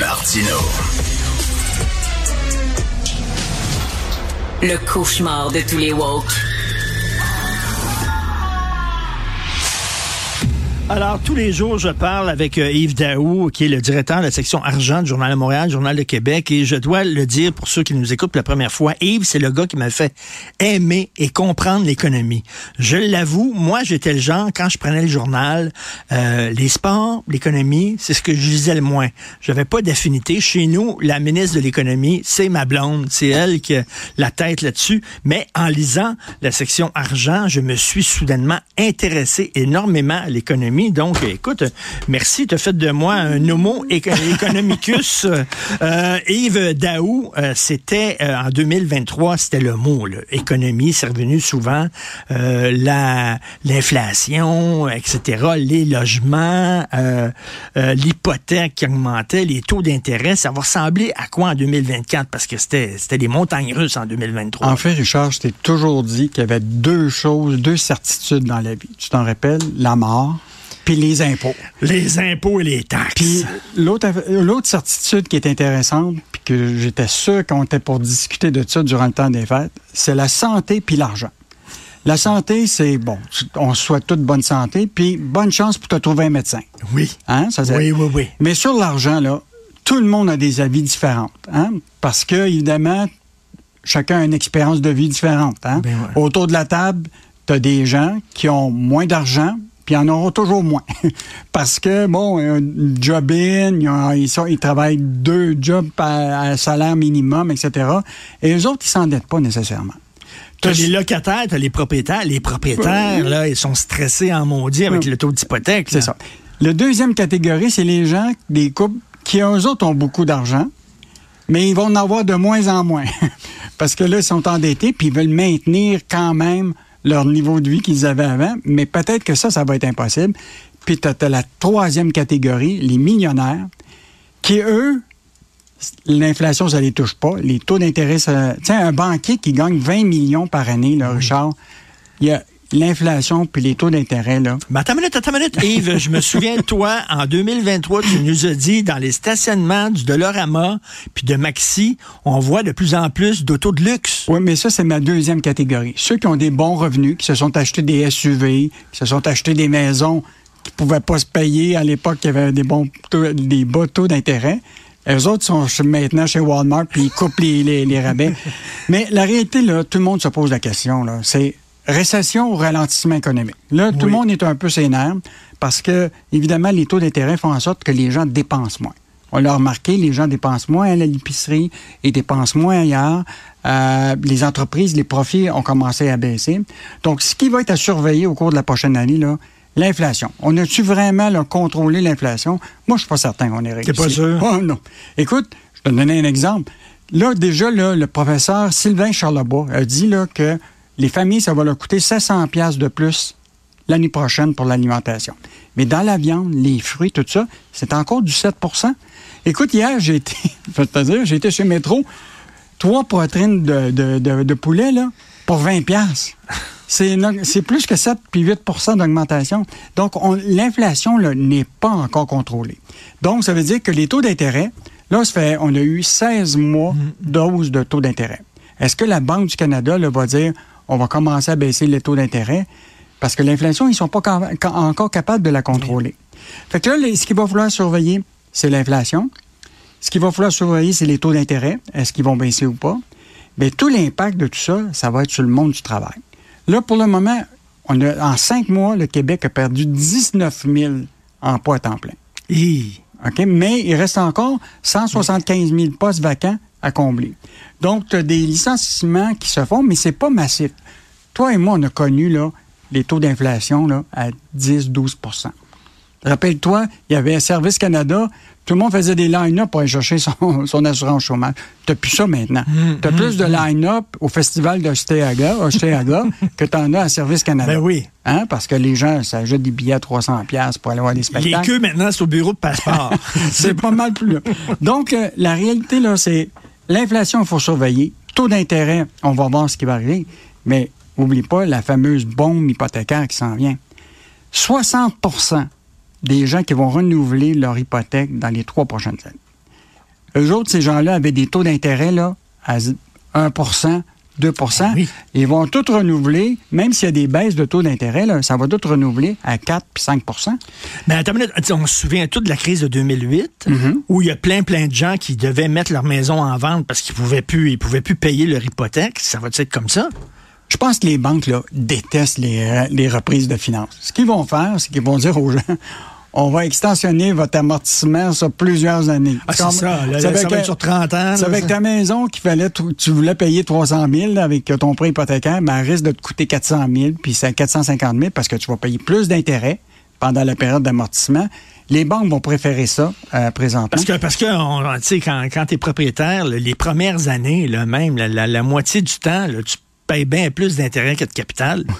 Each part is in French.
Martino. Le cauchemar de tous les woke. Alors, tous les jours, je parle avec euh, Yves Daou, qui est le directeur de la section argent du Journal de Montréal, Journal de Québec, et je dois le dire pour ceux qui nous écoutent la première fois, Yves, c'est le gars qui m'a fait aimer et comprendre l'économie. Je l'avoue, moi, j'étais le genre, quand je prenais le journal, euh, les sports, l'économie, c'est ce que je lisais le moins. J'avais pas d'affinité. Chez nous, la ministre de l'économie, c'est ma blonde, c'est elle qui a la tête là-dessus, mais en lisant la section argent, je me suis soudainement intéressé énormément à l'économie donc, écoute, merci, tu as fait de moi un homo economicus. Euh, Yves Daou, euh, c'était euh, en 2023, c'était le mot, là. économie, c'est revenu souvent, la l'inflation, etc., les logements, l'hypothèque qui augmentait, les taux d'intérêt, ça va ressembler à quoi en 2024? Parce que c'était c'était des montagnes russes en 2023. En fait, Richard, je t'ai toujours dit qu'il y avait deux choses, deux certitudes dans la vie. Tu t'en rappelles? La mort puis les impôts. Les impôts et les taxes. Puis l'autre, l'autre certitude qui est intéressante, puis que j'étais sûr qu'on était pour discuter de ça durant le temps des fêtes, c'est la santé puis l'argent. La santé, c'est bon, on souhaite toute bonne santé, puis bonne chance pour te trouver un médecin. Oui. Hein, ça, oui, oui, oui. Mais sur l'argent, là, tout le monde a des avis différents. Hein? Parce que, évidemment, chacun a une expérience de vie différente. Hein? Ben Autour de la table, tu as des gens qui ont moins d'argent, puis ils en auront toujours moins. Parce que, bon, un job in, ils, ils, travaillent deux jobs à, salaire minimum, etc. Et eux autres, ils s'endettent pas nécessairement. T'as les locataires, t'as les propriétaires. Les propriétaires, là, ils sont stressés en maudit avec le taux d'hypothèque. C'est ça. La deuxième catégorie, c'est les gens, des couples, qui, eux autres, ont beaucoup d'argent, mais ils vont en avoir de moins en moins. Parce que là, ils sont endettés, puis ils veulent maintenir quand même leur niveau de vie qu'ils avaient avant, mais peut-être que ça, ça va être impossible. Puis tu as, la troisième catégorie, les millionnaires, qui, eux, l'inflation, ça les touche pas. Les taux d'intérêt, ça... Tiens, un banquier qui gagne 20 millions par année, là, Richard, il a l'inflation puis les taux d'intérêt, là. Mais attends une minute, attends une minute. Yves, je me souviens de toi, en 2023, tu nous as dit, dans les stationnements du Dolorama puis de Maxi, on voit de plus en plus d'autos de luxe. Oui, mais ça, c'est ma deuxième catégorie. Ceux qui ont des bons revenus, qui se sont achetés des SUV, qui se sont achetés des maisons qui pouvaient pas se payer à l'époque, qui avaient des bons des bas taux d'intérêt. Les autres sont maintenant chez Walmart puis ils coupent les, les rabais. Mais la réalité, là, tout le monde se pose la question, là. C'est récession ou ralentissement économique? Là, tout le monde est un peu sénère parce que, évidemment, les taux d'intérêt font en sorte que les gens dépensent moins. On l'a remarqué, les gens dépensent moins à l'épicerie et dépensent moins ailleurs. Euh, les entreprises, les profits ont commencé à baisser. Donc, ce qui va être à surveiller au cours de la prochaine année, là, l'inflation. On a-tu vraiment là, contrôlé l'inflation? Moi, je suis pas certain qu'on ait réussi. T'es pas sûr? Oh, non. Écoute, je vais te donner un exemple. Là, déjà, là, le professeur Sylvain Charlebois a dit là, que les familles, ça va leur coûter 700 pièces de plus l'année prochaine pour l'alimentation. Mais dans la viande, les fruits, tout ça, c'est encore du 7% Écoute, hier, j'ai été, dire, j'ai été chez Métro, trois poitrines de, de, poulet, là, pour 20 pièces. C'est, plus que 7 puis 8% d'augmentation. Donc, l'inflation n'est pas encore contrôlée. Donc, ça veut dire que les taux d'intérêt, là, ça fait, on a eu 16 mois mm. d'hausse de taux d'intérêt. Est-ce que la Banque du Canada là, va dire on va commencer à baisser les taux d'intérêt parce que l'inflation, ils sont pas encore capables de la contrôler. Fait que là, ce qu'il va falloir surveiller, c'est l'inflation. Ce qu'il va falloir surveiller, c'est les taux d'intérêt. Est-ce qu'ils vont baisser ou pas? Bien, tout l'impact de tout ça, ça va être sur le monde du travail. Là, pour le moment, on a, en cinq mois, le Québec a perdu 19 000 emplois à temps plein. OK? Mais il reste encore 175 000 postes vacants à combler. Donc, tu as des licenciements qui se font, mais c'est pas massif. Toi et moi, on a connu là, les taux d'inflation là, à 10-12% Rappelle-toi, il y avait un Service Canada, tout le monde faisait des line-up pour aller chercher son, assurance chômage. Tu plus ça maintenant. Mmh, tu as plus de mmh. line-up au festival d'Osteaga que tu en as à Service Canada. Ben oui. Hein? Parce que les gens s'achètent des billets à 300 pour aller voir des spectacles. Les queues maintenant, c'est au bureau de passeport. c'est pas mal plus. Donc, euh, la réalité, là, c'est L'inflation, il faut surveiller. Taux d'intérêt, on va voir ce qui va arriver. Mais n'oublie pas la fameuse bombe hypothécaire qui s'en vient. 60% des gens qui vont renouveler leur hypothèque dans les trois prochaines années. Eux autres, ces gens-là avaient des taux d'intérêt là, à 1 2 Ah oui. Ils vont tout renouveler, même s'il y a des baisses de taux d'intérêt, ça va tout renouveler à 4 puis 5% Mais attends une minute, on se souvient tout de la crise de 2008, Mm-hmm. où il y a plein, plein de gens qui devaient mettre leur maison en vente parce qu'ils pouvaient plus, ils pouvaient plus payer leur hypothèque. Ça va être comme ça? Je pense que les banques là, détestent les, euh, les reprises de finances. Ce qu'ils vont faire, c'est qu'ils vont dire aux gens on va extensionner votre amortissement sur plusieurs années. Ah, c'est ça. Là, avec, ça va être sur 30 ans. c'est avec ça. ta maison qui fallait, tu voulais payer 300 000 là, avec ton prêt hypothécaire, mais elle risque de te coûter 400 000, puis c'est 450 000 parce que tu vas payer plus d'intérêts pendant la période d'amortissement. Les banques vont préférer ça euh, présentement. Parce que, parce que on- tu sais, quand, quand tu es propriétaire, les premières années, là, même la, la- la moitié du temps, là, tu payes bien plus d'intérêt que de capital.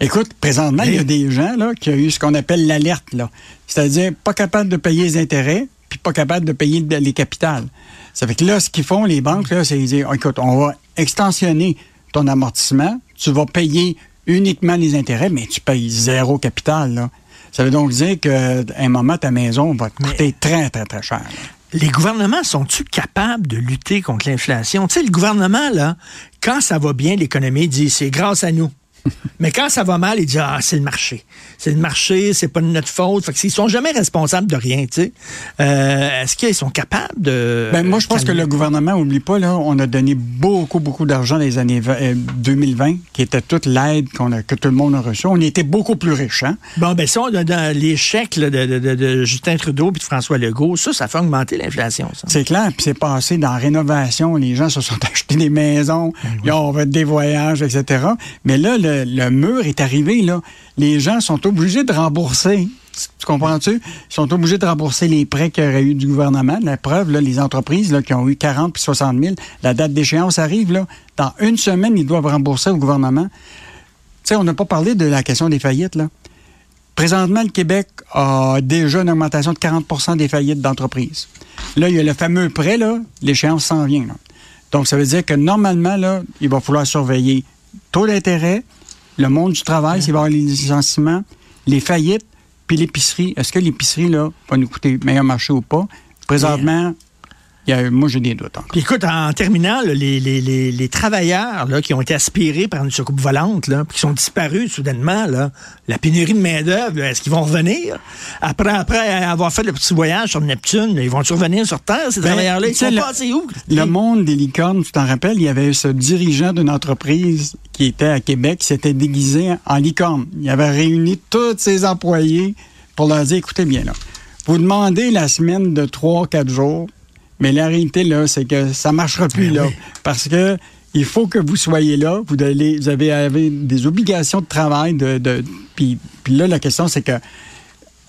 Écoute, présentement, il y a des gens là, qui ont eu ce qu'on appelle l'alerte. là. C'est-à-dire pas capable de payer les intérêts, puis pas capable de payer le- les capitales. Ça fait que là, ce qu'ils font, les banques, là, c'est dire, écoute, on va extensionner ton amortissement, tu vas payer uniquement les intérêts, mais tu payes zéro capital. Là. Ça veut donc dire qu'à un moment, ta maison va te coûter très, très, très cher. là. Les gouvernements sont-ils capables de lutter contre l'inflation? Tu sais, le gouvernement, là, quand ça va bien, l'économie dit c'est grâce à nous. Mais quand ça va mal, il dit ah c'est le marché, c'est le marché, c'est pas de notre faute. Fait que ils sont jamais responsables de rien, tu sais. Euh, Est-ce qu'ils sont capables de Ben, moi, je pense que le gouvernement, oublie pas, là, on a donné beaucoup, beaucoup d'argent dans les années 20, euh, 2020, qui était toute l'aide qu'on que tout le monde a reçue. On était beaucoup plus riches, hein? Bon, ben ça, dans les chèques là, de, de- de- de Justin Trudeau et de François Legault, ça, ça fait augmenter l'inflation, ça. C'est clair, puis c'est passé dans la rénovation. Les gens se sont achetés des maisons, Ben ils ont fait des voyages, etc. Mais là, le, le mur est arrivé, là. Les gens sont obligés de rembourser. Tu comprends-tu? Ils sont obligés de rembourser les prêts qu'il y aurait eu du gouvernement. La preuve, là, les entreprises là, qui ont eu 40 puis 60 000, la date d'échéance arrive, là. Dans une semaine, ils doivent rembourser au gouvernement. Tu sais, on n'a pas parlé de la question des faillites, là. Présentement, le Québec a déjà une augmentation de 40% des faillites d'entreprises. Là, il y a le fameux prêt, l'échéance s'en vient. Donc, ça veut dire que normalement, là, il va falloir surveiller taux d'intérêt, le monde du travail, y avoir les licenciements, les faillites, puis l'épicerie. Est-ce que l'épicerie, là, va nous coûter meilleur marché ou pas? Présentement, y a, moi, j'ai des doutes encore. Puis écoute, en terminant, là, les, les, les, les travailleurs là, qui ont été aspirés par une soucoupe volante, là, puis qui sont disparus soudainement, là, la pénurie de main-d'œuvre, est-ce qu'ils vont revenir? Après, après avoir fait le petit voyage sur Neptune, ils vont revenir sur Terre, ces Ben, travailleurs-là? Ils sont le- passés où? Le monde des licornes, tu t'en rappelles, il y avait ce dirigeant d'une entreprise qui était à Québec, qui s'était déguisé en licorne. Il avait réuni tous ses employés pour leur dire, écoutez bien, là, vous demandez la semaine de 3-4 jours, mais la réalité, là, c'est que ça marchera plus, Ben là. oui. Parce que il faut que vous soyez là. Vous, allez, vous avez, avez des obligations de travail. De, de, puis, puis là, la question, c'est que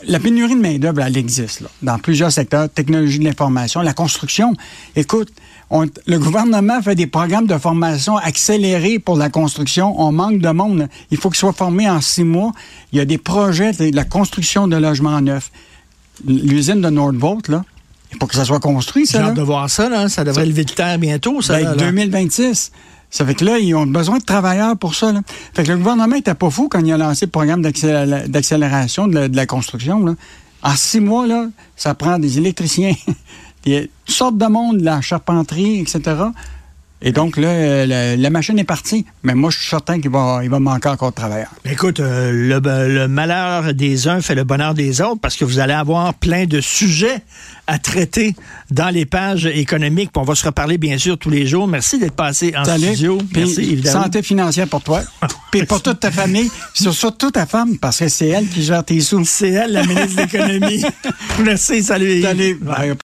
la pénurie de main-d'œuvre, elle existe là, dans plusieurs secteurs, technologie de l'information, la construction. Écoute, on- le gouvernement fait des programmes de formation accélérés pour la construction. On manque de monde. Il faut qu'ils soient formés en six mois. Il y a des projets de la construction de logements neufs. L'usine de Nordvolt, là, faut que ça soit construit, ça. J'ai hâte de voir ça, là. Ça devrait lever de terre bientôt, ça. Ben, là, là. 2026. Ça fait que là, ils ont besoin de travailleurs pour ça. Là. Fait que le gouvernement était pas fou quand il a lancé le programme d'accélé- d'accélération de, la- de la construction. Là. En six mois, là, ça prend des électriciens, des, toutes sortes de monde, de la charpenterie, etc. Et donc, là, euh, la, la machine est partie. Mais moi, je suis certain qu'il va, il va manquer encore de travailleurs. Écoute, euh, le, le malheur des uns fait le bonheur des autres parce que vous allez avoir plein de sujets à traiter dans les pages économiques. Puis on va se reparler, bien sûr, tous les jours. Merci d'être passé en Salut. studio. Puis, Merci, évidemment. santé financière pour toi. Puis pour toute ta famille. Puis surtout ta femme, parce que c'est elle qui gère tes sous. C'est elle, la ministre de l'Économie. Merci, salut. Salut. Bye. Bye.